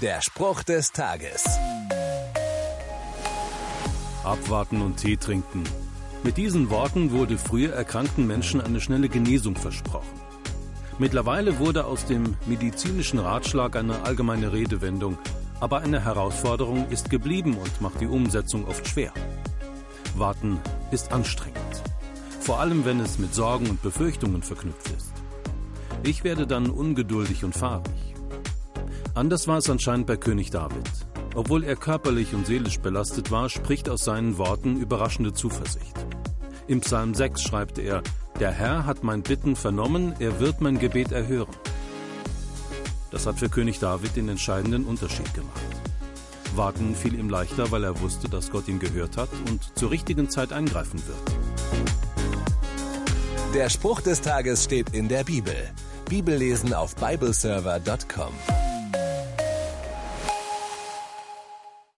Der Spruch des Tages. Abwarten und Tee trinken. Mit diesen Worten wurde früher erkrankten Menschen eine schnelle Genesung versprochen. Mittlerweile wurde aus dem medizinischen Ratschlag eine allgemeine Redewendung, aber eine Herausforderung ist geblieben und macht die Umsetzung oft schwer. Warten ist anstrengend, vor allem wenn es mit Sorgen und Befürchtungen verknüpft ist. Ich werde dann ungeduldig und fahrig. Anders war es anscheinend bei König David. Obwohl er körperlich und seelisch belastet war, spricht aus seinen Worten überraschende Zuversicht. Im Psalm 6 schreibt er, Der Herr hat mein Bitten vernommen, er wird mein Gebet erhören. Das hat für König David den entscheidenden Unterschied gemacht. Warten fiel ihm leichter, weil er wusste, dass Gott ihn gehört hat und zur richtigen Zeit eingreifen wird. Der Spruch des Tages steht in der Bibel. Bibellesen auf bibleserver.com.